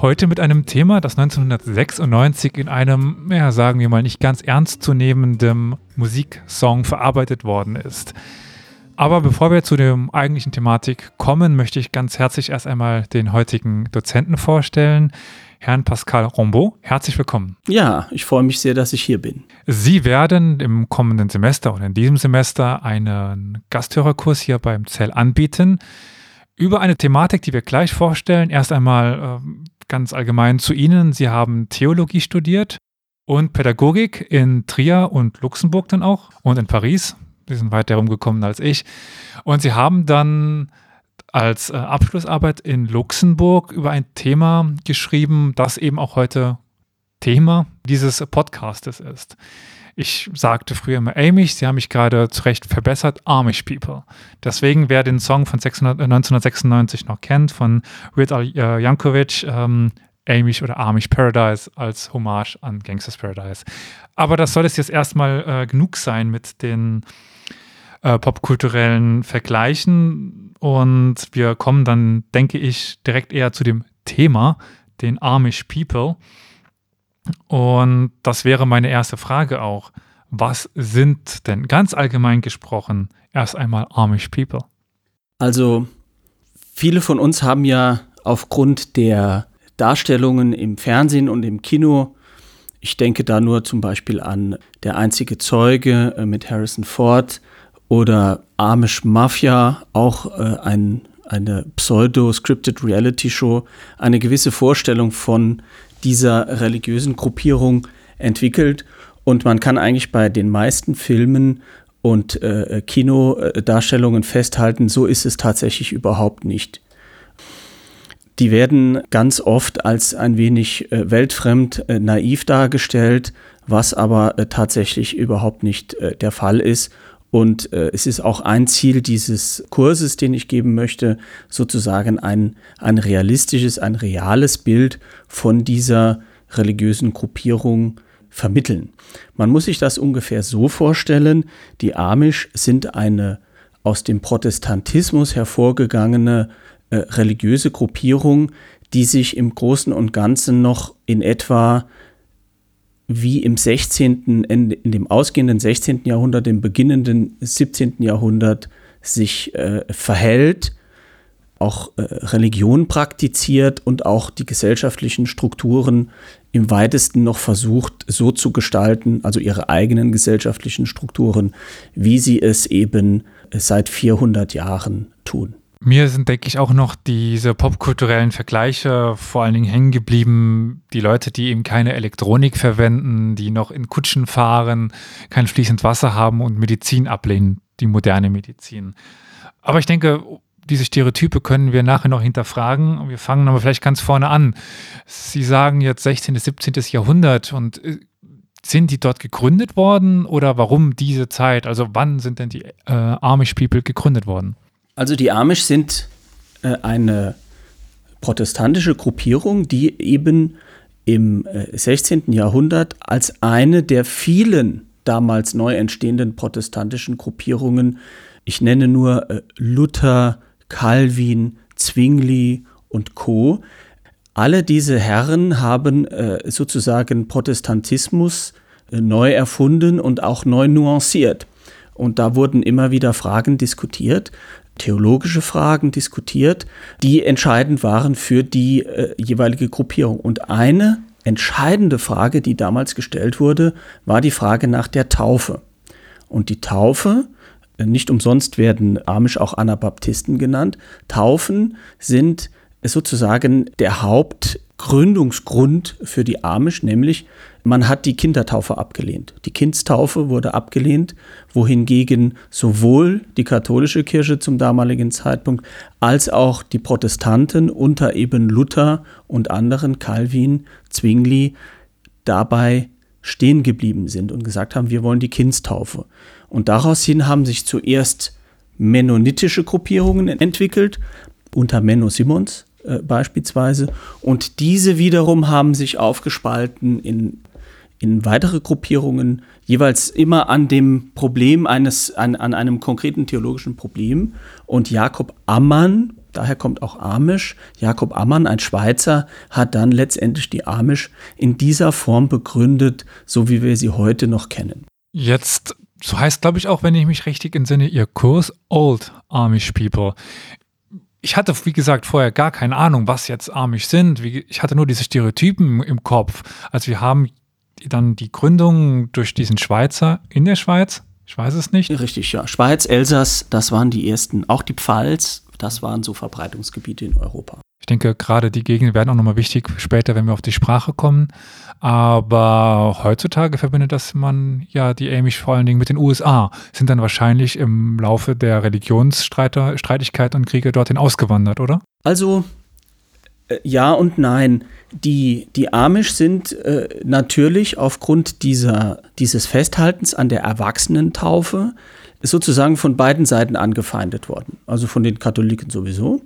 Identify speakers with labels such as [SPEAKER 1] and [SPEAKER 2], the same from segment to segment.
[SPEAKER 1] Heute mit einem Thema, das 1996 in einem, ja, sagen wir mal, nicht ganz ernstzunehmendem Musiksong verarbeitet worden ist. Aber bevor wir zu der eigentlichen Thematik kommen, möchte ich ganz herzlich erst einmal den heutigen Dozenten vorstellen. Herrn Pascal Rombaud. Herzlich willkommen.
[SPEAKER 2] Ja, ich freue mich sehr, dass ich hier bin.
[SPEAKER 1] Sie werden im kommenden Semester oder in diesem Semester einen Gasthörerkurs hier beim Zell anbieten über eine Thematik, die wir gleich vorstellen. Erst einmal äh, ganz allgemein zu Ihnen. Sie haben Theologie studiert und Pädagogik in Trier und Luxemburg dann auch und in Paris. Sie sind weit herumgekommen als ich. Und Sie haben dann als äh, Abschlussarbeit in Luxemburg über ein Thema geschrieben, das eben auch heute Thema dieses Podcastes ist. Ich sagte früher immer Amish, Sie haben mich gerade zu Recht verbessert, Amish People. Deswegen, wer den Song von 600, äh, 1996 noch kennt, von Weird Al äh, Yankovic, ähm, Amish oder Amish Paradise als Hommage an Gangsters Paradise. Aber das soll es jetzt erstmal äh, genug sein mit den äh, popkulturellen Vergleichen. Und wir kommen dann, denke ich, direkt eher zu dem Thema, den Amish People. Und das wäre meine erste Frage auch. Was sind denn ganz allgemein gesprochen erst einmal Amish People?
[SPEAKER 2] Also, viele von uns haben ja aufgrund der Darstellungen im Fernsehen und im Kino, ich denke da nur zum Beispiel an Der einzige Zeuge äh, mit Harrison Ford, oder Amish Mafia, auch äh, ein, eine pseudo-scripted Reality-Show, eine gewisse Vorstellung von dieser religiösen Gruppierung entwickelt. Und man kann eigentlich bei den meisten Filmen und äh, Kinodarstellungen festhalten, so ist es tatsächlich überhaupt nicht. Die werden ganz oft als ein wenig äh, weltfremd, äh, naiv dargestellt, was aber äh, tatsächlich überhaupt nicht äh, der Fall ist und äh, es ist auch ein Ziel dieses Kurses, den ich geben möchte, sozusagen ein, ein realistisches, ein reales Bild von dieser religiösen Gruppierung vermitteln. Man muss sich das ungefähr so vorstellen, die Amish sind eine aus dem Protestantismus hervorgegangene äh, religiöse Gruppierung, die sich im Großen und Ganzen noch in etwa wie im 16., in, dem ausgehenden 16. Jahrhundert, im beginnenden 17. Jahrhundert sich äh, verhält, auch äh, Religion praktiziert und auch die gesellschaftlichen Strukturen im weitesten noch versucht so zu gestalten, also ihre eigenen gesellschaftlichen Strukturen, wie sie es eben seit 400 Jahren tun.
[SPEAKER 1] Mir sind, denke ich, auch noch diese popkulturellen Vergleiche vor allen Dingen hängen geblieben. Die Leute, die eben keine Elektronik verwenden, die noch in Kutschen fahren, kein fließend Wasser haben und Medizin ablehnen, die moderne Medizin. Aber ich denke, diese Stereotype können wir nachher noch hinterfragen. Wir fangen aber vielleicht ganz vorne an. Sie sagen jetzt 16. bis 17. Jahrhundert und äh, sind die dort gegründet worden oder warum diese Zeit? Also wann sind denn die äh, Amish People gegründet worden?
[SPEAKER 2] Also die Amish sind äh, eine protestantische Gruppierung, die eben im äh, 16. Jahrhundert als eine der vielen damals neu entstehenden protestantischen Gruppierungen, ich nenne nur äh, Luther, Calvin, Zwingli und Co. Alle diese Herren haben äh, sozusagen Protestantismus äh, neu erfunden und auch neu nuanciert. Und da wurden immer wieder Fragen diskutiert, theologische Fragen diskutiert, die entscheidend waren für die äh, jeweilige Gruppierung. Und eine entscheidende Frage, die damals gestellt wurde, war die Frage nach der Taufe. Und die Taufe, äh, nicht umsonst werden Amish auch Anabaptisten genannt, Taufen sind sozusagen der Hauptgründungsgrund für die Amish, nämlich man hat die Kindertaufe abgelehnt. Die Kindstaufe wurde abgelehnt, wohingegen sowohl die katholische Kirche zum damaligen Zeitpunkt als auch die Protestanten unter eben Luther und anderen, Calvin, Zwingli, dabei stehen geblieben sind und gesagt haben, wir wollen die Kindstaufe. Und daraus hin haben sich zuerst mennonitische Gruppierungen entwickelt, unter Menno Simons äh, beispielsweise. Und diese wiederum haben sich aufgespalten in, in weitere Gruppierungen, jeweils immer an dem Problem eines, an, an einem konkreten theologischen Problem. Und Jakob Ammann, daher kommt auch Amish, Jakob Ammann, ein Schweizer, hat dann letztendlich die Amish in dieser Form begründet, so wie wir sie heute noch kennen.
[SPEAKER 1] Jetzt, so heißt, glaube ich, auch, wenn ich mich richtig entsinne, Ihr Kurs Old Amish People ich hatte, wie gesagt, vorher gar keine Ahnung, was jetzt Amish sind. Ich hatte nur diese Stereotypen im Kopf. Also wir haben dann die Gründung durch diesen Schweizer in der Schweiz. Ich weiß es nicht.
[SPEAKER 2] Richtig, ja. Schweiz, Elsass, das waren die ersten. Auch die Pfalz, das waren so Verbreitungsgebiete in Europa.
[SPEAKER 1] Ich denke, gerade die Gegenden werden auch nochmal wichtig später, wenn wir auf die Sprache kommen. Aber heutzutage verbindet das man ja die Amish vor allen Dingen mit den USA, sind dann wahrscheinlich im Laufe der Religionsstreitigkeit und Kriege dorthin ausgewandert, oder?
[SPEAKER 2] Also äh, ja und nein. Die, die Amish sind äh, natürlich aufgrund dieser, dieses Festhaltens an der Erwachsenentaufe sozusagen von beiden Seiten angefeindet worden. Also von den Katholiken sowieso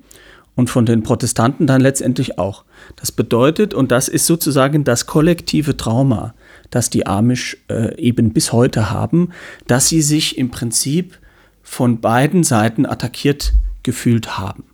[SPEAKER 2] und von den Protestanten dann letztendlich auch. Das bedeutet, und das ist sozusagen das kollektive Trauma, das die Amish äh, eben bis heute haben, dass sie sich im Prinzip von beiden Seiten attackiert gefühlt haben.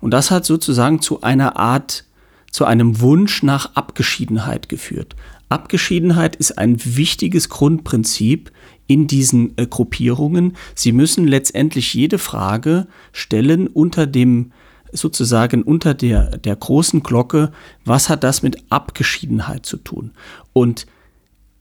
[SPEAKER 2] Und das hat sozusagen zu einer Art, zu einem Wunsch nach Abgeschiedenheit geführt. Abgeschiedenheit ist ein wichtiges Grundprinzip in diesen äh, Gruppierungen. Sie müssen letztendlich jede Frage stellen unter dem sozusagen unter der, der großen Glocke, was hat das mit Abgeschiedenheit zu tun? Und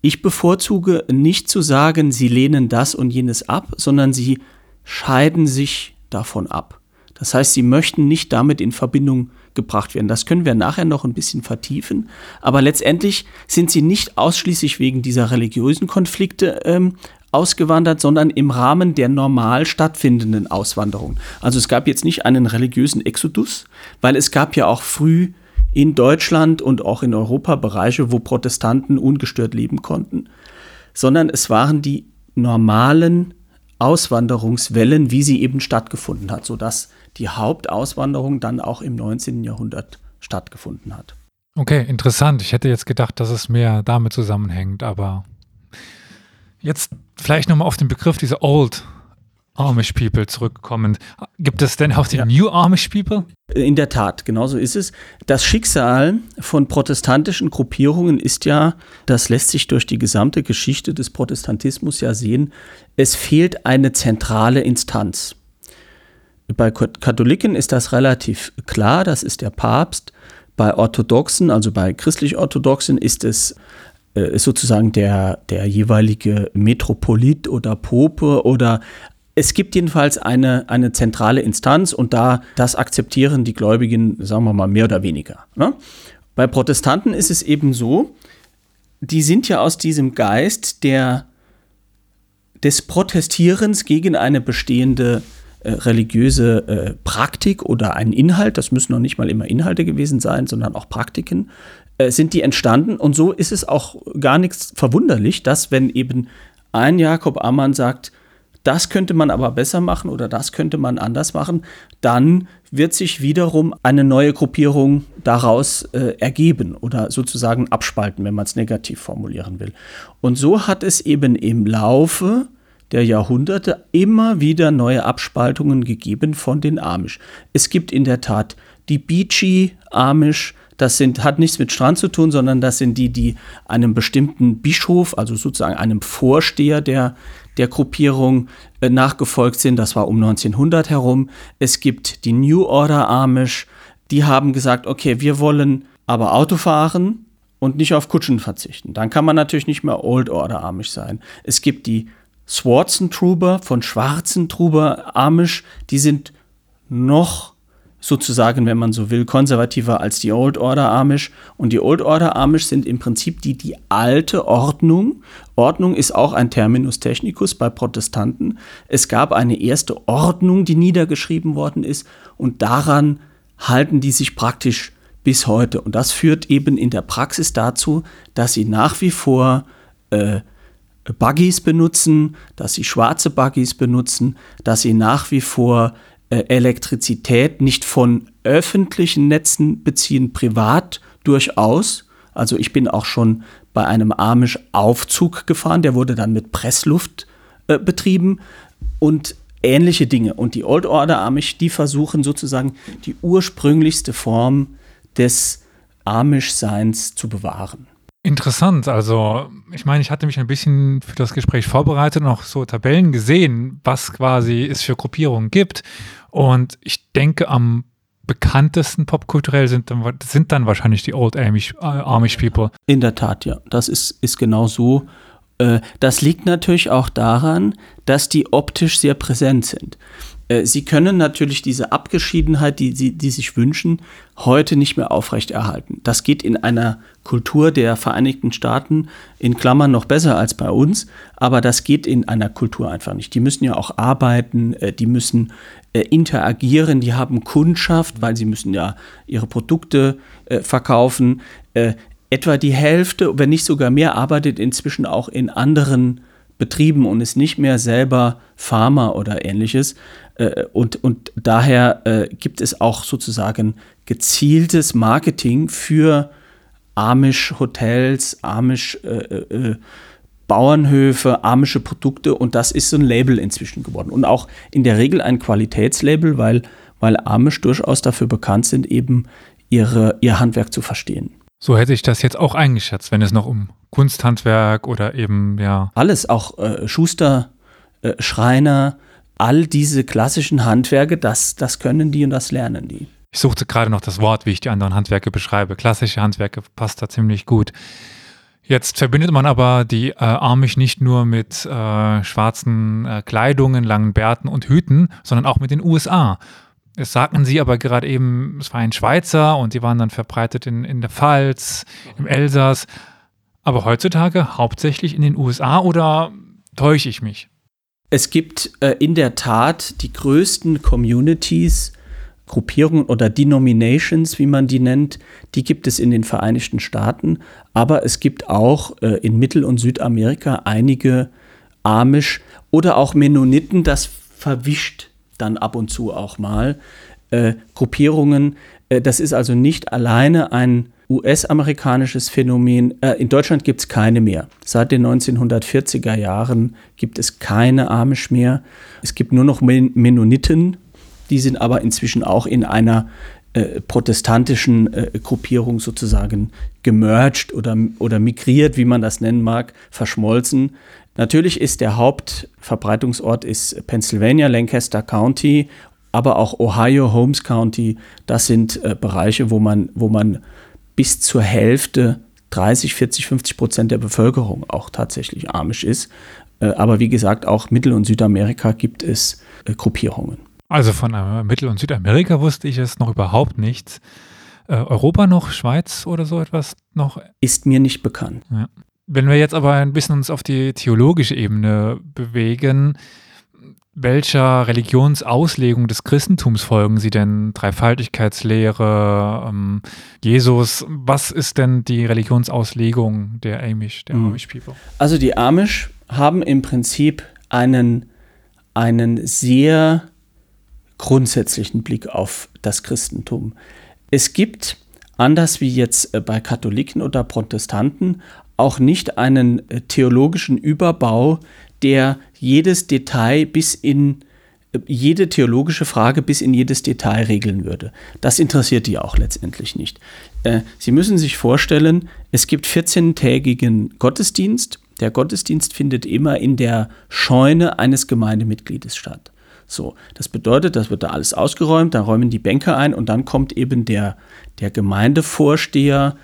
[SPEAKER 2] ich bevorzuge nicht zu sagen, sie lehnen das und jenes ab, sondern sie scheiden sich davon ab. Das heißt, sie möchten nicht damit in Verbindung gebracht werden. Das können wir nachher noch ein bisschen vertiefen. Aber letztendlich sind sie nicht ausschließlich wegen dieser religiösen Konflikte ähm, ausgewandert, sondern im Rahmen der normal stattfindenden Auswanderung. Also es gab jetzt nicht einen religiösen Exodus, weil es gab ja auch früh in Deutschland und auch in Europa Bereiche, wo Protestanten ungestört leben konnten, sondern es waren die normalen Auswanderungswellen, wie sie eben stattgefunden hat, sodass die Hauptauswanderung dann auch im 19. Jahrhundert stattgefunden hat.
[SPEAKER 1] Okay, interessant. Ich hätte jetzt gedacht, dass es mehr damit zusammenhängt, aber jetzt vielleicht nochmal auf den Begriff dieser Old Amish People zurückkommen. Gibt es denn auch die ja. New Amish People?
[SPEAKER 2] In der Tat, genau so ist es. Das Schicksal von protestantischen Gruppierungen ist ja, das lässt sich durch die gesamte Geschichte des Protestantismus ja sehen, es fehlt eine zentrale Instanz. Bei Katholiken ist das relativ klar, das ist der Papst. Bei Orthodoxen, also bei christlich-orthodoxen, ist es äh, sozusagen der, der jeweilige Metropolit oder Pope oder es gibt jedenfalls eine, eine zentrale Instanz und da das akzeptieren die Gläubigen, sagen wir mal, mehr oder weniger. Ne? Bei Protestanten ist es eben so, die sind ja aus diesem Geist der, des Protestierens gegen eine bestehende äh, religiöse äh, Praktik oder einen Inhalt, das müssen noch nicht mal immer Inhalte gewesen sein, sondern auch Praktiken, äh, sind die entstanden. Und so ist es auch gar nichts verwunderlich, dass wenn eben ein Jakob Ammann sagt, das könnte man aber besser machen oder das könnte man anders machen, dann wird sich wiederum eine neue Gruppierung daraus äh, ergeben oder sozusagen abspalten, wenn man es negativ formulieren will. Und so hat es eben im Laufe der Jahrhunderte immer wieder neue Abspaltungen gegeben von den Amish. Es gibt in der Tat die Beachy Amish, das sind, hat nichts mit Strand zu tun, sondern das sind die, die einem bestimmten Bischof, also sozusagen einem Vorsteher der, der Gruppierung äh, nachgefolgt sind. Das war um 1900 herum. Es gibt die New Order Amish, die haben gesagt, okay, wir wollen aber Auto fahren und nicht auf Kutschen verzichten. Dann kann man natürlich nicht mehr Old Order Amish sein. Es gibt die Swartzen Truber von Schwarzen Truber Amish, die sind noch sozusagen, wenn man so will, konservativer als die Old Order Amish. Und die Old Order Amish sind im Prinzip die, die alte Ordnung. Ordnung ist auch ein Terminus technicus bei Protestanten. Es gab eine erste Ordnung, die niedergeschrieben worden ist und daran halten die sich praktisch bis heute. Und das führt eben in der Praxis dazu, dass sie nach wie vor äh, Buggies benutzen, dass sie schwarze Buggies benutzen, dass sie nach wie vor Elektrizität nicht von öffentlichen Netzen beziehen, privat durchaus. Also ich bin auch schon bei einem Amish-Aufzug gefahren, der wurde dann mit Pressluft äh, betrieben und ähnliche Dinge. Und die Old Order Amish, die versuchen sozusagen die ursprünglichste Form des Amish-Seins zu bewahren.
[SPEAKER 1] Interessant. Also, ich meine, ich hatte mich ein bisschen für das Gespräch vorbereitet und auch so Tabellen gesehen, was quasi es für Gruppierungen gibt. Und ich denke, am bekanntesten popkulturell sind dann, sind dann wahrscheinlich die Old Amish, äh, Amish People.
[SPEAKER 2] In der Tat, ja. Das ist, ist genau so. Äh, das liegt natürlich auch daran, dass die optisch sehr präsent sind. Äh, sie können natürlich diese Abgeschiedenheit, die sie die sich wünschen, heute nicht mehr aufrechterhalten. Das geht in einer Kultur der Vereinigten Staaten in Klammern noch besser als bei uns, aber das geht in einer Kultur einfach nicht. Die müssen ja auch arbeiten, äh, die müssen äh, interagieren, die haben Kundschaft, weil sie müssen ja ihre Produkte verkaufen. Etwa die Hälfte, wenn nicht sogar mehr, arbeitet inzwischen auch in anderen Betrieben und ist nicht mehr selber Farmer oder ähnliches. Äh, und, und daher äh, gibt es auch sozusagen gezieltes Marketing für Amish-Hotels, Amish-Bauernhöfe, äh, amische Produkte und das ist so ein Label inzwischen geworden. Und auch in der Regel ein Qualitätslabel, weil, weil Amish durchaus dafür bekannt sind, eben ihre, ihr Handwerk zu verstehen.
[SPEAKER 1] So hätte ich das jetzt auch eingeschätzt, wenn es noch um Kunsthandwerk oder eben, ja.
[SPEAKER 2] Alles, auch äh, Schuster, äh, Schreiner, all diese klassischen Handwerke, das, das können die und das lernen die.
[SPEAKER 1] Ich suchte gerade noch das Wort, wie ich die anderen Handwerke beschreibe. Klassische Handwerke passt da ziemlich gut. Jetzt verbindet man aber die äh, Amish nicht nur mit äh, schwarzen äh, Kleidungen, langen Bärten und Hüten, sondern auch mit den USA. Es sagten sie aber gerade eben, es war ein Schweizer und die waren dann verbreitet in, in der Pfalz, im Elsass. Aber heutzutage hauptsächlich in den USA oder täusche ich mich?
[SPEAKER 2] Es gibt äh, in der Tat die größten Communities, Gruppierungen oder Denominations, wie man die nennt, die gibt es in den Vereinigten Staaten, aber es gibt auch äh, in Mittel- und Südamerika einige Amish oder auch Mennoniten, das verwischt dann ab und zu auch mal äh, Gruppierungen. Äh, das ist also nicht alleine ein US-amerikanisches Phänomen. Äh, in Deutschland gibt es keine mehr. Seit den 1940er Jahren gibt es keine Amish mehr. Es gibt nur noch Men Mennoniten. Die sind aber inzwischen auch in einer äh, protestantischen äh, Gruppierung sozusagen gemerged oder, oder migriert, wie man das nennen mag, verschmolzen. Natürlich ist der Hauptverbreitungsort ist Pennsylvania, Lancaster County, aber auch Ohio, Holmes County. Das sind äh, Bereiche, wo man, wo man bis zur Hälfte, 30, 40, 50 Prozent der Bevölkerung auch tatsächlich amisch ist. Äh, aber wie gesagt, auch Mittel- und Südamerika gibt es äh, Gruppierungen.
[SPEAKER 1] Also von äh, Mittel- und Südamerika wusste ich es noch überhaupt nicht. Europa noch, Schweiz oder so etwas noch?
[SPEAKER 2] Ist mir nicht bekannt.
[SPEAKER 1] Ja. Wenn wir jetzt aber ein bisschen uns auf die theologische Ebene bewegen, welcher Religionsauslegung des Christentums folgen Sie denn? Dreifaltigkeitslehre, ähm, Jesus. Was ist denn die Religionsauslegung der Amish, der mhm. Amish People?
[SPEAKER 2] Also die Amish haben im Prinzip einen, einen sehr grundsätzlichen Blick auf das Christentum. Es gibt, anders wie jetzt äh, bei Katholiken oder Protestanten, auch nicht einen äh, theologischen Überbau, der jedes Detail bis in äh, jede theologische Frage bis in jedes Detail regeln würde. Das interessiert die auch letztendlich nicht. Äh, Sie müssen sich vorstellen, es gibt 14-tägigen Gottesdienst. Der Gottesdienst findet immer in der Scheune eines Gemeindemitgliedes statt. So, das bedeutet, das wird da alles ausgeräumt, da räumen die Bänke ein und dann kommt eben der, der Gemeindevorsteher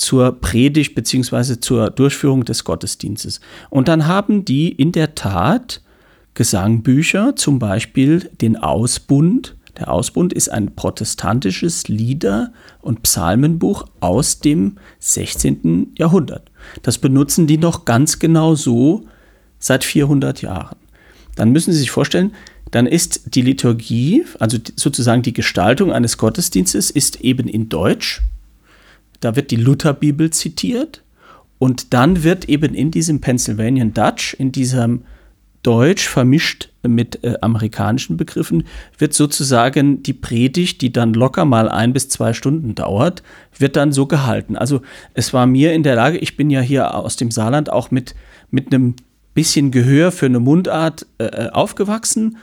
[SPEAKER 2] zur Predigt bzw. zur Durchführung des Gottesdienstes. Und dann haben die in der Tat Gesangbücher, zum Beispiel den Ausbund. Der Ausbund ist ein protestantisches Lieder- und Psalmenbuch aus dem 16. Jahrhundert. Das benutzen die noch ganz genau so seit 400 Jahren. Dann müssen Sie sich vorstellen, dann ist die Liturgie, also sozusagen die Gestaltung eines Gottesdienstes, ist eben in Deutsch da wird die Lutherbibel zitiert Und dann wird eben in diesem Pennsylvanian Dutch, in diesem Deutsch vermischt mit äh, amerikanischen Begriffen, wird sozusagen die Predigt, die dann locker mal ein bis zwei Stunden dauert, wird dann so gehalten. Also es war mir in der Lage, ich bin ja hier aus dem Saarland auch mit, mit einem bisschen Gehör für eine Mundart äh, äh aufgewachsen.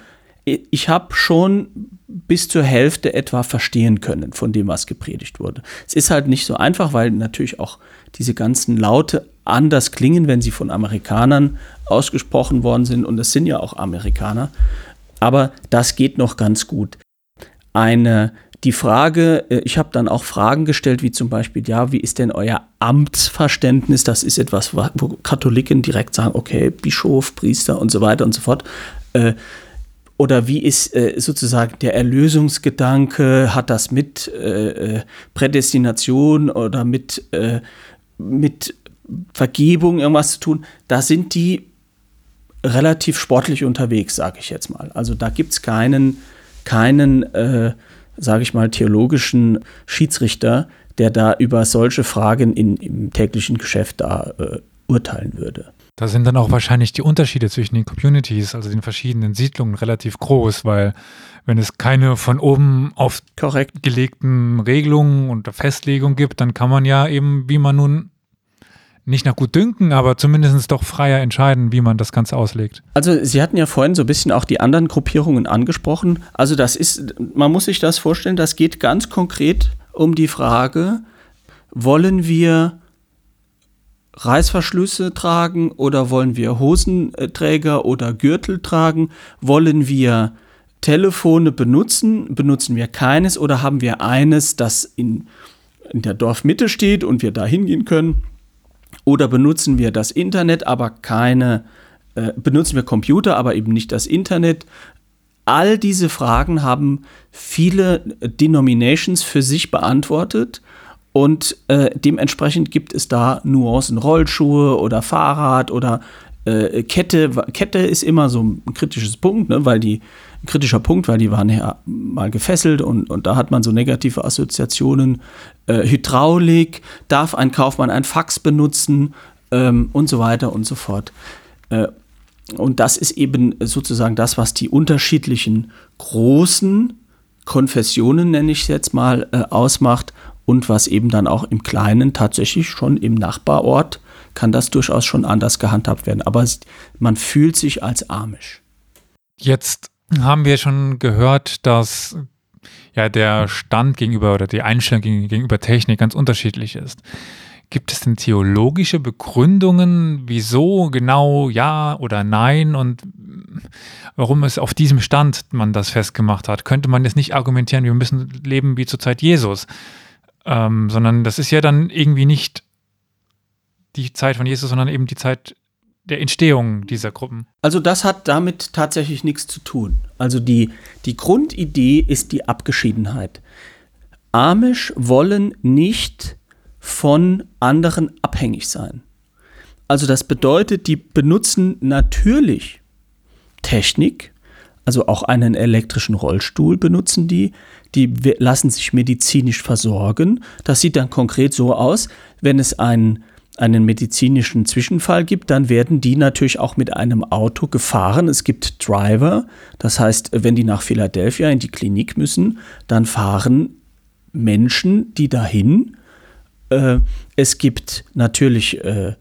[SPEAKER 2] Ich habe schon bis zur Hälfte etwa verstehen können von dem, was gepredigt wurde. Es ist halt nicht so einfach, weil natürlich auch diese ganzen Laute anders klingen, wenn sie von Amerikanern ausgesprochen worden sind. Und es sind ja auch Amerikaner. Aber das geht noch ganz gut. Eine, die Frage, äh, ich habe dann auch Fragen gestellt, wie zum Beispiel, ja, wie ist denn euer Amtsverständnis? Das ist etwas, wo Katholiken direkt sagen, okay, Bischof, Priester und so weiter und so fort. Äh, oder wie ist äh, sozusagen der Erlösungsgedanke? Hat das mit äh, Prädestination oder mit, äh, mit Vergebung irgendwas zu tun? Da sind die relativ sportlich unterwegs, sage ich jetzt mal. Also da gibt es keinen, keinen äh, sage ich mal, theologischen Schiedsrichter, der da über solche Fragen in, im täglichen Geschäft da äh, urteilen würde.
[SPEAKER 1] Da sind dann auch wahrscheinlich die Unterschiede zwischen den Communities, also den verschiedenen Siedlungen, relativ groß, weil wenn es keine von oben auf Korrekt. gelegten Regelungen und Festlegungen gibt, dann kann man ja eben, wie man nun nicht nach gut dünken, aber zumindest doch freier entscheiden, wie man das Ganze auslegt.
[SPEAKER 2] Also Sie hatten ja vorhin so ein bisschen auch die anderen Gruppierungen angesprochen. Also das ist, man muss sich das vorstellen, das geht ganz konkret um die Frage, wollen wir Reißverschlüsse tragen oder wollen wir Hosenträger oder Gürtel tragen? Wollen wir Telefone benutzen? Benutzen wir keines oder haben wir eines, das in, in der Dorfmitte steht und wir da hingehen können? Oder benutzen wir das Internet, aber keine, äh, benutzen wir Computer, aber eben nicht das Internet? All diese Fragen haben viele Denominations für sich beantwortet und äh, dementsprechend gibt es da Nuancen, Rollschuhe oder Fahrrad oder äh, Kette. Kette ist immer so ein kritisches Punkt, ne, weil die kritischer Punkt, weil die waren ja mal gefesselt und, und da hat man so negative Assoziationen. Äh, Hydraulik, darf ein Kaufmann ein Fax benutzen ähm, und so weiter und so fort. Äh, und das ist eben sozusagen das, was die unterschiedlichen großen Konfessionen, nenne ich es jetzt mal, äh, ausmacht und was eben dann auch im Kleinen tatsächlich schon im Nachbarort kann das durchaus schon anders gehandhabt werden. Aber man fühlt sich als Amish.
[SPEAKER 1] Jetzt haben wir schon gehört, dass ja der Stand gegenüber oder die Einstellung gegenüber Technik ganz unterschiedlich ist. Gibt es denn theologische Begründungen, wieso genau ja oder nein und warum es auf diesem Stand man das festgemacht hat? Könnte man jetzt nicht argumentieren, wir müssen leben wie zur Zeit Jesus, ähm, sondern das ist ja dann irgendwie nicht die Zeit von Jesus, sondern eben die Zeit der Entstehung dieser Gruppen.
[SPEAKER 2] Also das hat damit tatsächlich nichts zu tun. Also die, die Grundidee ist die Abgeschiedenheit. Amish wollen nicht von anderen abhängig sein. Also das bedeutet, die benutzen natürlich Technik, also auch einen elektrischen Rollstuhl benutzen die, die lassen sich medizinisch versorgen. Das sieht dann konkret so aus, wenn es einen einen medizinischen Zwischenfall gibt, dann werden die natürlich auch mit einem Auto gefahren. Es gibt Driver, das heißt, wenn die nach Philadelphia in die Klinik müssen, dann fahren Menschen, die dahin. Äh, es gibt natürlich äh,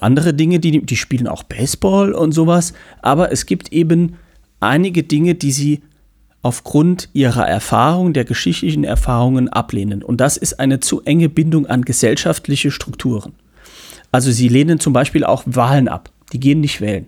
[SPEAKER 2] andere Dinge, die, die spielen auch Baseball und sowas, aber es gibt eben einige Dinge, die sie aufgrund ihrer Erfahrung, der geschichtlichen Erfahrungen ablehnen. Und das ist eine zu enge Bindung an gesellschaftliche Strukturen. Also sie lehnen zum Beispiel auch Wahlen ab. Die gehen nicht wählen.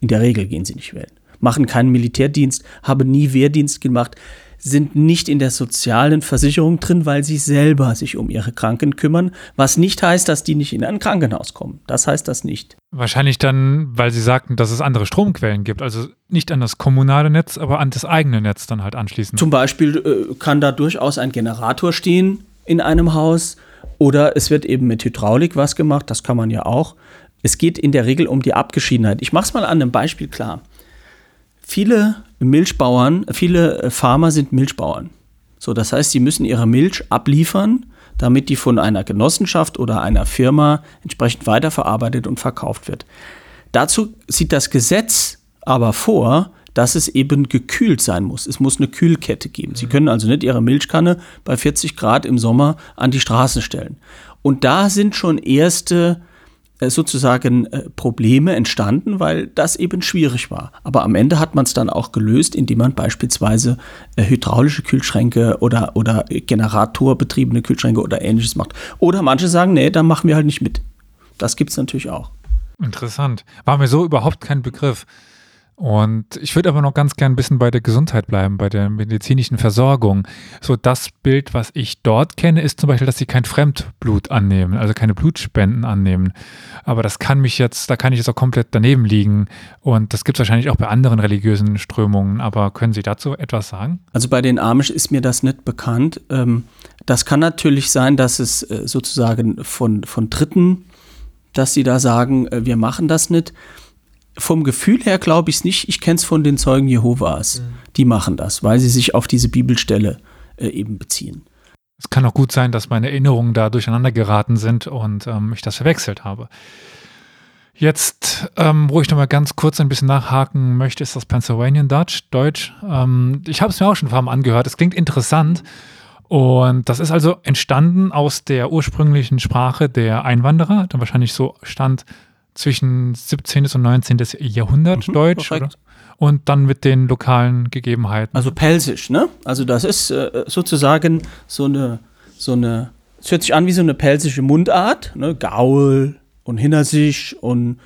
[SPEAKER 2] In der Regel gehen sie nicht wählen. Machen keinen Militärdienst, haben nie Wehrdienst gemacht, sind nicht in der sozialen Versicherung drin, weil sie selber sich um ihre Kranken kümmern, was nicht heißt, dass die nicht in ein Krankenhaus kommen. Das heißt das nicht.
[SPEAKER 1] Wahrscheinlich dann, weil sie sagten, dass es andere Stromquellen gibt, also nicht an das kommunale Netz, aber an das eigene Netz dann halt anschließen.
[SPEAKER 2] Zum Beispiel äh, kann da durchaus ein Generator stehen in einem Haus oder es wird eben mit Hydraulik was gemacht, das kann man ja auch. Es geht in der Regel um die Abgeschiedenheit. Ich mache es mal an einem Beispiel klar. Viele Milchbauern, viele Farmer sind Milchbauern. So, das heißt, sie müssen ihre Milch abliefern, damit die von einer Genossenschaft oder einer Firma entsprechend weiterverarbeitet und verkauft wird. Dazu sieht das Gesetz aber vor, dass es eben gekühlt sein muss. Es muss eine Kühlkette geben. Sie können also nicht Ihre Milchkanne bei 40 Grad im Sommer an die Straße stellen. Und da sind schon erste äh, sozusagen äh, Probleme entstanden, weil das eben schwierig war. Aber am Ende hat man es dann auch gelöst, indem man beispielsweise äh, hydraulische Kühlschränke oder, oder generatorbetriebene Kühlschränke oder ähnliches macht. Oder manche sagen, nee, da machen wir halt nicht mit. Das gibt es natürlich auch.
[SPEAKER 1] Interessant. War mir so überhaupt kein Begriff. Und ich würde aber noch ganz gern ein bisschen bei der Gesundheit bleiben, bei der medizinischen Versorgung. So das Bild, was ich dort kenne, ist zum Beispiel, dass sie kein Fremdblut annehmen, also keine Blutspenden annehmen. Aber das kann mich jetzt, da kann ich jetzt auch komplett daneben liegen. Und das gibt es wahrscheinlich auch bei anderen religiösen Strömungen. Aber können Sie dazu etwas sagen?
[SPEAKER 2] Also bei den Amish ist mir das nicht bekannt. Ähm, das kann natürlich sein, dass es äh, sozusagen von, von Dritten, dass sie da sagen, äh, wir machen das nicht vom Gefühl her glaube ich es nicht. Ich kenne es von den Zeugen Jehovas. Mhm. Die machen das, weil sie sich auf diese Bibelstelle äh, eben beziehen.
[SPEAKER 1] Es kann auch gut sein, dass meine Erinnerungen da durcheinander geraten sind und ähm, ich das verwechselt habe. Jetzt, ähm, wo ich noch mal ganz kurz ein bisschen nachhaken möchte, ist das Pennsylvanian Dutch, Deutsch. Ähm, ich habe es mir auch schon ein paar Mal angehört. Es klingt interessant. Und das ist also entstanden aus der ursprünglichen Sprache der Einwanderer, dann wahrscheinlich so stand zwischen 17. und 19. Jahrhundert mhm, Deutsch und dann mit den lokalen Gegebenheiten.
[SPEAKER 2] Also Pelsisch, ne? Also das ist äh, sozusagen so eine, so eine, es hört sich an wie so eine pelsische Mundart, ne? Gaul und Hinnersisch und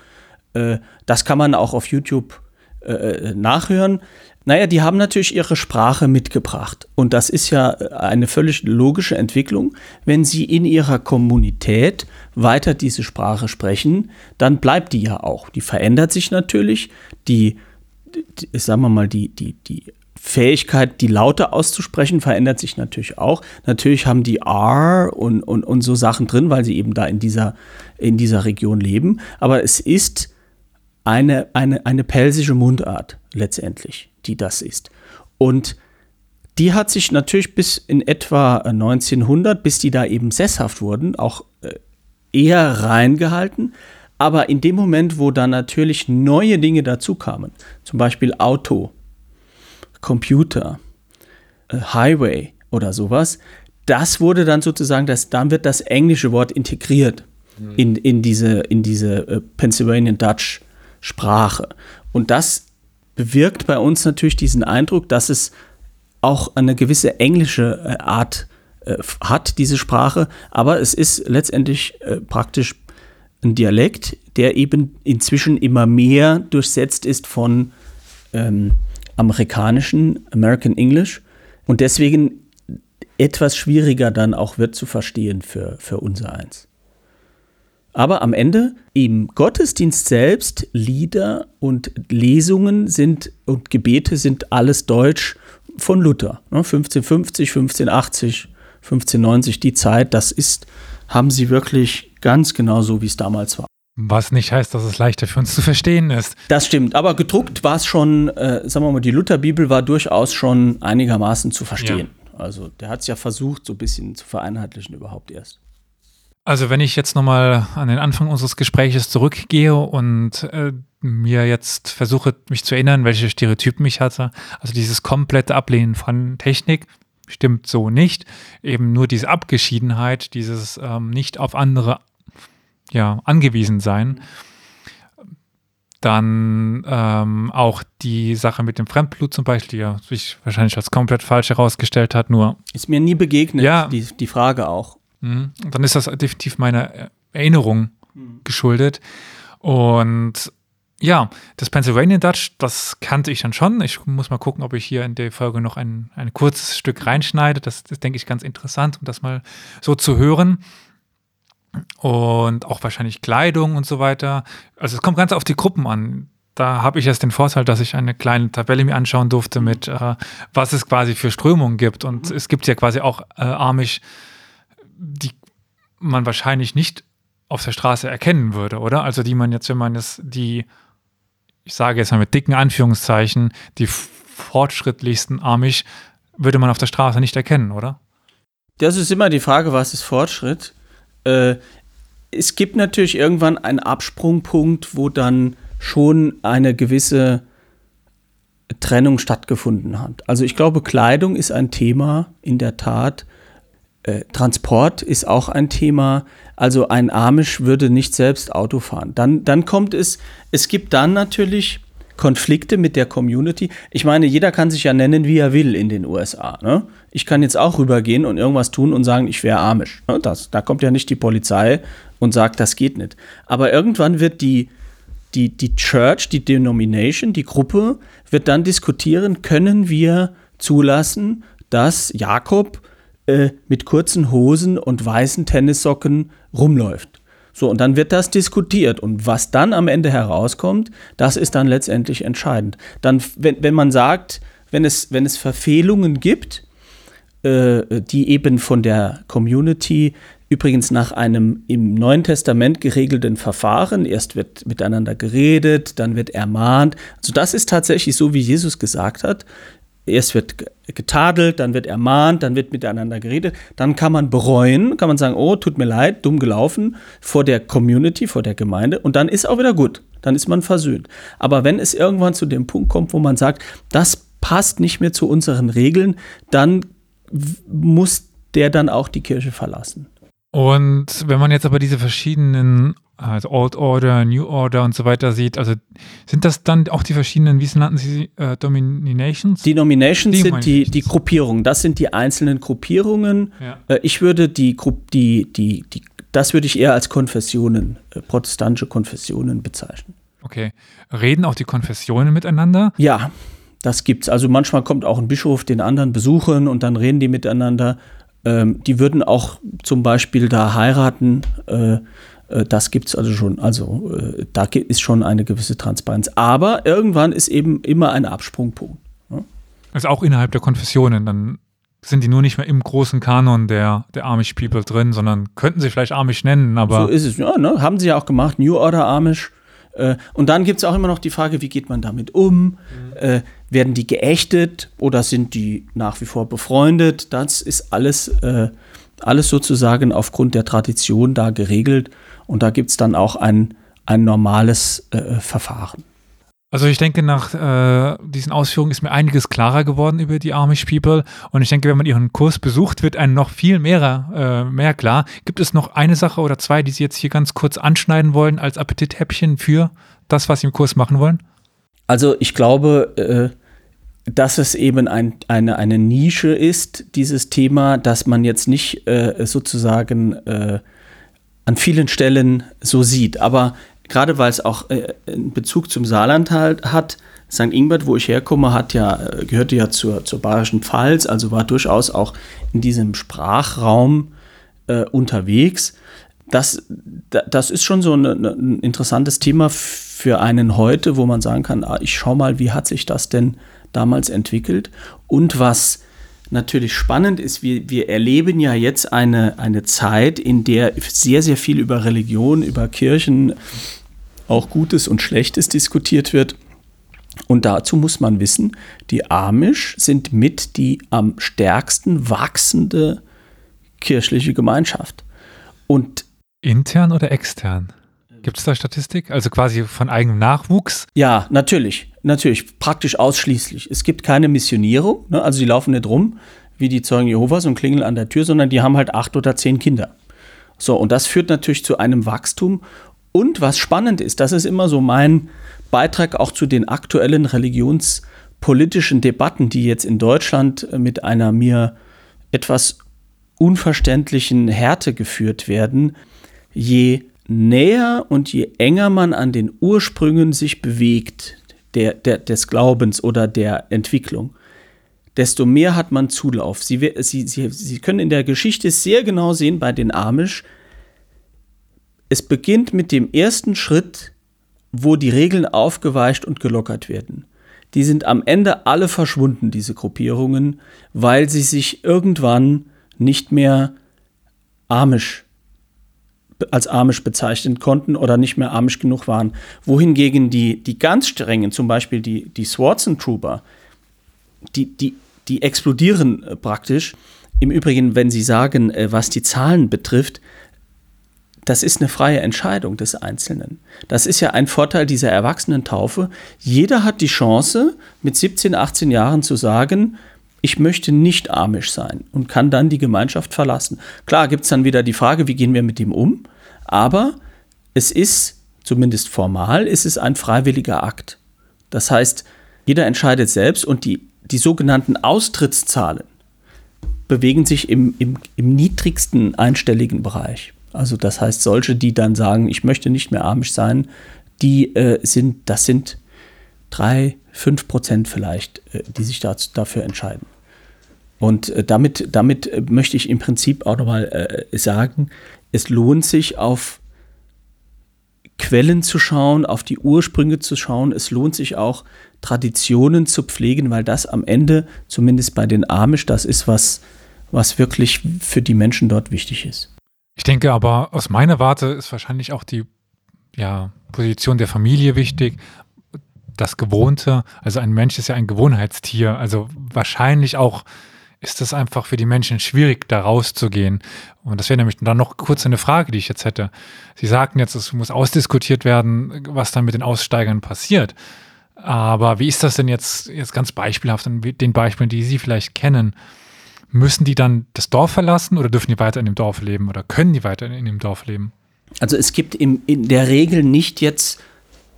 [SPEAKER 2] äh, das kann man auch auf YouTube äh, äh nachhören. Naja, die haben natürlich ihre Sprache mitgebracht. Und das ist ja äh, eine völlig logische Entwicklung. Wenn sie in ihrer Kommunität weiter diese Sprache sprechen, dann bleibt die ja auch. Die verändert sich natürlich. Die, die sagen wir mal, die, die, die Fähigkeit, die Laute auszusprechen, verändert sich natürlich auch. Natürlich haben die R und, und, und so Sachen drin, weil sie eben da in dieser, in dieser Region leben. Aber es ist eine, eine, eine pelsische Mundart letztendlich die das ist. Und die hat sich natürlich bis in etwa 1900, bis die da eben sesshaft wurden, auch äh, eher reingehalten. Aber in dem Moment, wo dann natürlich neue Dinge dazu kamen, zum Beispiel Auto, Computer, äh, Highway oder sowas, das wurde dann sozusagen, das, dann wird das englische Wort integriert mhm. in, in diese, in diese äh, Pennsylvanian Dutch Sprache. Und das bewirkt bei uns natürlich diesen Eindruck, dass es auch eine gewisse englische äh, Art äh, hat, diese Sprache, aber es ist letztendlich äh, praktisch ein Dialekt, der eben inzwischen immer mehr durchsetzt ist von ähm, amerikanischen, American English und deswegen etwas schwieriger dann auch wird zu verstehen für, für unser eins. Aber am Ende im Gottesdienst selbst, Lieder und Lesungen sind und Gebete sind alles Deutsch von Luther. 1550, 1580, 1590, die Zeit, das ist, haben sie wirklich ganz genau so, wie es damals war.
[SPEAKER 1] Was nicht heißt, dass es leichter für uns zu verstehen ist.
[SPEAKER 2] Das stimmt, aber gedruckt war es schon, äh, sagen wir mal, die Lutherbibel war durchaus schon einigermaßen zu verstehen. Ja. Also der hat es ja versucht, so ein bisschen zu vereinheitlichen überhaupt erst.
[SPEAKER 1] Also wenn ich jetzt nochmal an den Anfang unseres Gespräches zurückgehe und äh, mir jetzt versuche, mich zu erinnern, welche Stereotypen ich hatte, also dieses komplette Ablehnen von Technik, stimmt so nicht. Eben nur diese Abgeschiedenheit, dieses ähm, nicht auf andere ja, angewiesen sein. Dann ähm, auch die Sache mit dem Fremdblut zum Beispiel, die sich wahrscheinlich als komplett falsch herausgestellt hat, nur.
[SPEAKER 2] Ist mir nie begegnet, ja, die, die Frage auch.
[SPEAKER 1] Mhm. Dann ist das definitiv meiner Erinnerung mhm. geschuldet. Und ja, das Pennsylvania Dutch, das kannte ich dann schon. Ich muss mal gucken, ob ich hier in der Folge noch ein, ein kurzes Stück reinschneide. Das, das denke ich ganz interessant, um das mal so zu hören. Und auch wahrscheinlich Kleidung und so weiter. Also es kommt ganz auf die Gruppen an. Da habe ich jetzt den Vorteil, dass ich eine kleine Tabelle mir anschauen durfte mit, äh, was es quasi für Strömungen gibt. Und mhm. es gibt ja quasi auch äh, Amish die man wahrscheinlich nicht auf der Straße erkennen würde, oder? Also die man jetzt, wenn man es die, ich sage jetzt mal mit dicken Anführungszeichen, die fortschrittlichsten Amish würde man auf der Straße nicht erkennen, oder?
[SPEAKER 2] Das ist immer die Frage, was ist Fortschritt? Äh, es gibt natürlich irgendwann einen Absprungpunkt, wo dann schon eine gewisse Trennung stattgefunden hat. Also ich glaube, Kleidung ist ein Thema, in der Tat. Äh, Transport ist auch ein Thema. Also ein Amish würde nicht selbst Auto fahren. Dann, dann kommt es, es gibt dann natürlich Konflikte mit der Community. Ich meine, jeder kann sich ja nennen, wie er will in den USA. Ne? Ich kann jetzt auch rübergehen und irgendwas tun und sagen, ich wäre Amish. Ne? Das, da kommt ja nicht die Polizei und sagt, das geht nicht. Aber irgendwann wird die, die, die Church, die Denomination, die Gruppe, wird dann diskutieren, können wir zulassen, dass Jakob äh, mit kurzen Hosen und weißen Tennissocken rumläuft. So, und dann wird das diskutiert. Und was dann am Ende herauskommt, das ist dann letztendlich entscheidend. Dann, wenn, wenn man sagt, wenn es, wenn es Verfehlungen gibt, äh, die eben von der Community übrigens nach einem im Neuen Testament geregelten Verfahren, erst wird miteinander geredet, dann wird ermahnt. Also das ist tatsächlich so, wie Jesus gesagt hat, erst wird getadelt, dann wird ermahnt, dann wird miteinander geredet, dann kann man bereuen, kann man sagen, oh, tut mir leid, dumm gelaufen vor der Community, vor der Gemeinde und dann ist auch wieder gut, dann ist man versöhnt. Aber wenn es irgendwann zu dem Punkt kommt, wo man sagt, das passt nicht mehr zu unseren Regeln, dann muss der dann auch die Kirche verlassen.
[SPEAKER 1] Und wenn man jetzt aber diese verschiedenen also Old Order, New Order und so weiter sieht. Also sind das dann auch die verschiedenen, wie nannten Sie äh, Dominations?
[SPEAKER 2] Denominations sind die, die Gruppierungen. Das sind die einzelnen Gruppierungen. Ja. Äh, ich würde die, die, die, die, das würde ich eher als Konfessionen, äh, protestantische Konfessionen bezeichnen.
[SPEAKER 1] Okay. Reden auch die Konfessionen miteinander?
[SPEAKER 2] Ja, das gibt's. Also manchmal kommt auch ein Bischof den anderen besuchen und dann reden die miteinander. Ähm, die würden auch zum Beispiel da heiraten. Äh, äh, das gibt es also schon. Also äh, da ist schon eine gewisse Transparenz. Aber irgendwann ist eben immer ein Absprungpunkt.
[SPEAKER 1] Ne? Also auch innerhalb der Konfessionen, dann sind die nur nicht mehr im großen Kanon der, der Amish People drin, sondern könnten sie vielleicht Amish nennen, aber.
[SPEAKER 2] So ist es, ja, ne? haben sie ja auch gemacht, New Order Amish. Äh, und dann gibt es auch immer noch die Frage, wie geht man damit um? Mhm. Äh, werden die geächtet oder sind die nach wie vor befreundet? Das ist alles, äh, alles sozusagen aufgrund der Tradition da geregelt. Und da gibt es dann auch ein, ein normales äh, Verfahren.
[SPEAKER 1] Also ich denke, nach äh, diesen Ausführungen ist mir einiges klarer geworden über die Amish People. Und ich denke, wenn man ihren Kurs besucht, wird einem noch viel mehr, äh, mehr klar. Gibt es noch eine Sache oder zwei, die Sie jetzt hier ganz kurz anschneiden wollen als Appetithäppchen für das, was Sie im Kurs machen wollen?
[SPEAKER 2] Also ich glaube, äh, dass es eben ein, eine, eine Nische ist, dieses Thema, dass man jetzt nicht äh, sozusagen äh, an vielen Stellen so sieht. Aber gerade weil es auch äh, einen Bezug zum Saarland halt hat, St. Ingbert, wo ich herkomme, hat ja, äh, gehörte ja zur, zur Bayerischen Pfalz, also war durchaus auch in diesem Sprachraum äh, unterwegs. Das, das ist schon so ein, ein interessantes Thema für einen heute, wo man sagen kann, ah, ich schau mal, wie hat sich das denn damals entwickelt und was natürlich spannend ist, wir, wir erleben ja jetzt eine, eine Zeit, in der sehr, sehr viel über Religion, über Kirchen, auch Gutes und Schlechtes diskutiert wird. Und dazu muss man wissen, die Amish sind mit die am stärksten wachsende kirchliche Gemeinschaft.
[SPEAKER 1] Und intern oder extern? Gibt es da Statistik? Also quasi von eigenem Nachwuchs?
[SPEAKER 2] Ja, natürlich. Natürlich. Praktisch ausschließlich. Es gibt keine Missionierung. Ne? Also die laufen nicht rum wie die Zeugen Jehovas und klingeln an der Tür, sondern die haben halt acht oder zehn Kinder. So, und das führt natürlich zu einem Wachstum. Und was spannend ist, das ist immer so mein Beitrag auch zu den aktuellen religionspolitischen Debatten, die jetzt in Deutschland mit einer mir etwas unverständlichen Härte geführt werden. Je näher und je enger man an den Ursprüngen sich bewegt, der, der, des Glaubens oder der Entwicklung, desto mehr hat man Zulauf. Sie, Sie, Sie, Sie können in der Geschichte sehr genau sehen bei den Amish, es beginnt mit dem ersten Schritt, wo die Regeln aufgeweicht und gelockert werden. Die sind am Ende alle verschwunden, diese Gruppierungen, weil sie sich irgendwann nicht mehr Amish als Amish bezeichnen konnten oder nicht mehr Amish genug waren. Wohingegen die, die ganz strengen, zum Beispiel die, die Swartzen Trooper, die, die, die explodieren äh, praktisch, Im Übrigen, wenn Sie sagen, äh, was die Zahlen betrifft, das ist eine freie Entscheidung des Einzelnen. Das ist ja ein Vorteil dieser Erwachsenentaufe. Jeder hat die Chance, mit 17, 18 Jahren zu sagen, ich möchte nicht amisch sein und kann dann die Gemeinschaft verlassen. Klar gibt es dann wieder die Frage, wie gehen wir mit dem um? Aber es ist, zumindest formal, ist es ein freiwilliger Akt. Das heißt, jeder entscheidet selbst und die, die sogenannten Austrittszahlen bewegen sich im, im, im niedrigsten einstelligen Bereich. Also das heißt, solche, die dann sagen, ich möchte nicht mehr amisch sein, die äh, sind, das sind drei, fünf Prozent vielleicht, äh, die sich dazu, dafür entscheiden. Und äh, damit, damit äh, möchte ich im Prinzip auch nochmal äh, sagen, es lohnt sich auf Quellen zu schauen, auf die Ursprünge zu schauen. Es lohnt sich auch, Traditionen zu pflegen, weil das am Ende, zumindest bei den Amish, das ist, was, was wirklich für die Menschen dort wichtig ist.
[SPEAKER 1] Ich denke aber, aus meiner Warte ist wahrscheinlich auch die ja, Position der Familie wichtig. Das Gewohnte, also ein Mensch ist ja ein Gewohnheitstier, also wahrscheinlich auch ist es einfach für die Menschen schwierig, da rauszugehen. Und das wäre nämlich dann noch kurz eine Frage, die ich jetzt hätte. Sie sagten jetzt, es muss ausdiskutiert werden, was dann mit den Aussteigern passiert. Aber wie ist das denn jetzt, jetzt ganz beispielhaft, in den Beispielen, die Sie vielleicht kennen? Müssen die dann das Dorf verlassen oder dürfen die weiter in dem Dorf leben oder können die weiter in dem Dorf leben?
[SPEAKER 2] Also es gibt in der Regel nicht jetzt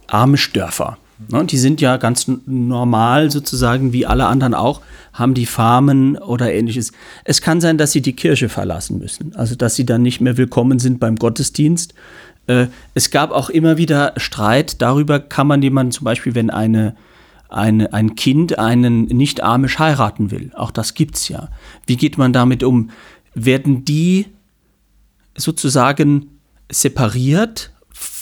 [SPEAKER 2] arme Dörfer. Ne, die sind ja ganz normal sozusagen, wie alle anderen auch, haben die Farmen oder ähnliches. Es kann sein, dass sie die Kirche verlassen müssen, also dass sie dann nicht mehr willkommen sind beim Gottesdienst. Äh, es gab auch immer wieder Streit darüber, kann man jemanden zum Beispiel, wenn eine, eine, ein Kind einen nicht armisch heiraten will, auch das gibt es ja. Wie geht man damit um? Werden die sozusagen separiert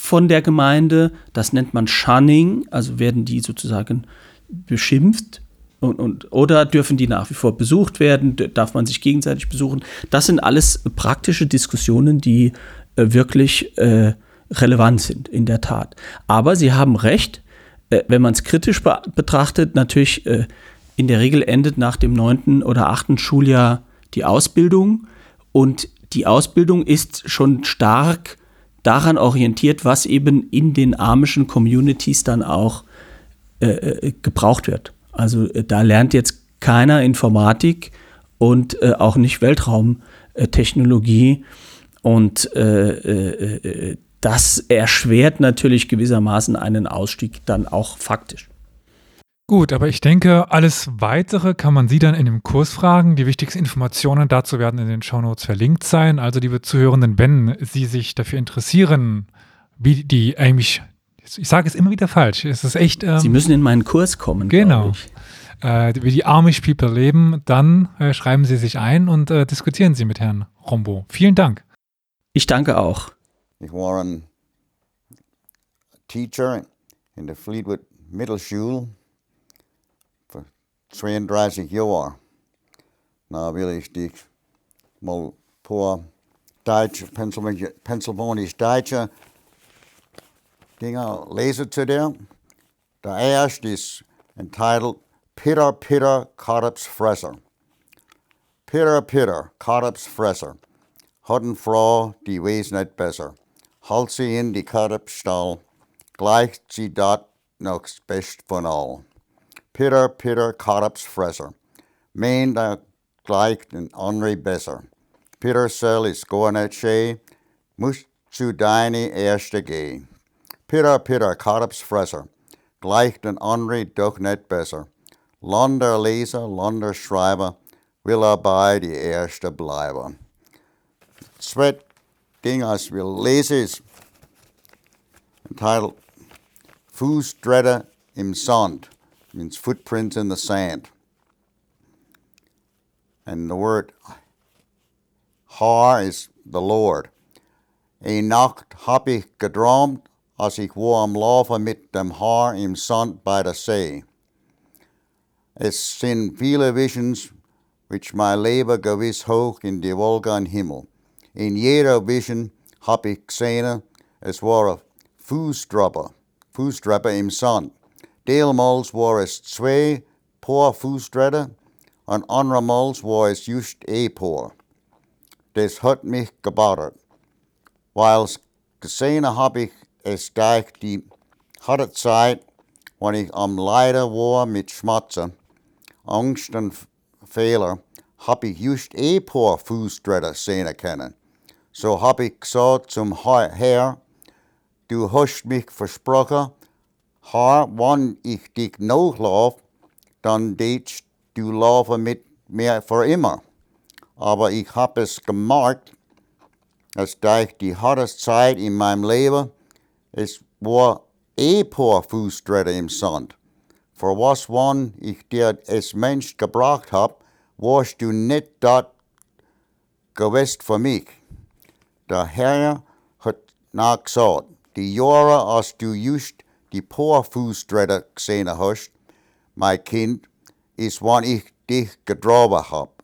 [SPEAKER 2] von der Gemeinde. Das nennt man Shunning, also werden die sozusagen beschimpft. Und, und, oder dürfen die nach wie vor besucht werden? Darf man sich gegenseitig besuchen? Das sind alles praktische Diskussionen, die äh, wirklich äh, relevant sind, in der Tat. Aber Sie haben recht, äh, wenn man es kritisch be betrachtet, natürlich äh, in der Regel endet nach dem neunten oder achten Schuljahr die Ausbildung und die Ausbildung ist schon stark daran orientiert, was eben in den amischen Communities dann auch äh, äh, gebraucht wird. Also äh, da lernt jetzt keiner Informatik und äh, auch nicht Weltraumtechnologie. und äh, äh, das erschwert natürlich gewissermaßen einen Ausstieg dann auch faktisch.
[SPEAKER 1] Gut, aber ich denke, alles weitere kann man Sie dann in dem Kurs fragen. Die wichtigsten Informationen dazu werden in den Shownotes verlinkt sein. Also, liebe Zuhörenden, wenn Sie sich dafür interessieren, wie die Amish, ich sage es immer wieder falsch, es ist echt.
[SPEAKER 2] Ähm, Sie müssen in meinen Kurs kommen.
[SPEAKER 1] Genau. Äh, wie die Amish People leben, dann äh, schreiben Sie sich ein und äh, diskutieren Sie mit Herrn Rombo. Vielen Dank.
[SPEAKER 2] Ich danke auch.
[SPEAKER 3] Ich war ein Teacher in der Fleetwood Mittelschule. 32 Jahre. Na will ich dich mal paar Deutsche, Pennsylvania, Pennsylvanisch Deutsche Dinger lesen zu dir. Der erste ist entitled Pitter Pitter Karps Fresser. Pitter Pitter Karps Fresser. Hatten Frau, die weiß nicht besser. Halt sie in die Karpsstall, Gleich sie dort noch best von all. Peter Peter Karps Fresser. Mein da gleich den Henri besser. Peter soll is gornet she, muss zu deine erste. Peter Peter Karps Fresser. Gleich den Henri doch nicht besser. Londer Leser, Londer Schreiber, will er bei die erste bleiben. Zweit Ding, als wir lesen, entitled im Sand means footprints in the sand. And the word har is the Lord. E nacht hab ich gedrömt, als ich war am Laufen mit dem Haar im Sand bei der See. Es sind viele Visions, which mein Leben gewiss hoch in die Wolken Himmel. In jeder Vision hab ich gesehen, es war ein Fußtrapper, Fußtrapper im Sand. Deelmals war es zwei paar Fußtritte und andermals war es just Epor. Das hat mich gebadet. Weil's gesehen habe ich es durch die harte Zeit, wenn ich am Leiden war mit Schmerzen, Angst und Fehler, habe ich just Epor Fußtritte sehen können. So habe ich gesagt zum Herr, du hast mich versprochen, Herr, wenn ich dich nachlaufe, dann detst du laufen mit mir für immer. Aber ich habe es gemerkt, dass durch die harte Zeit in meinem Leben, es war eh paar Fußtritte im Sand. Für was, wann ich dir als Mensch gebracht hab, warst du nicht dort gewesen für mich. Der Herr hat nachgesagt, die Jahre, als du just die paar Fußtritte gesehen hast, mein Kind, ist, wann ich dich getroffen hab.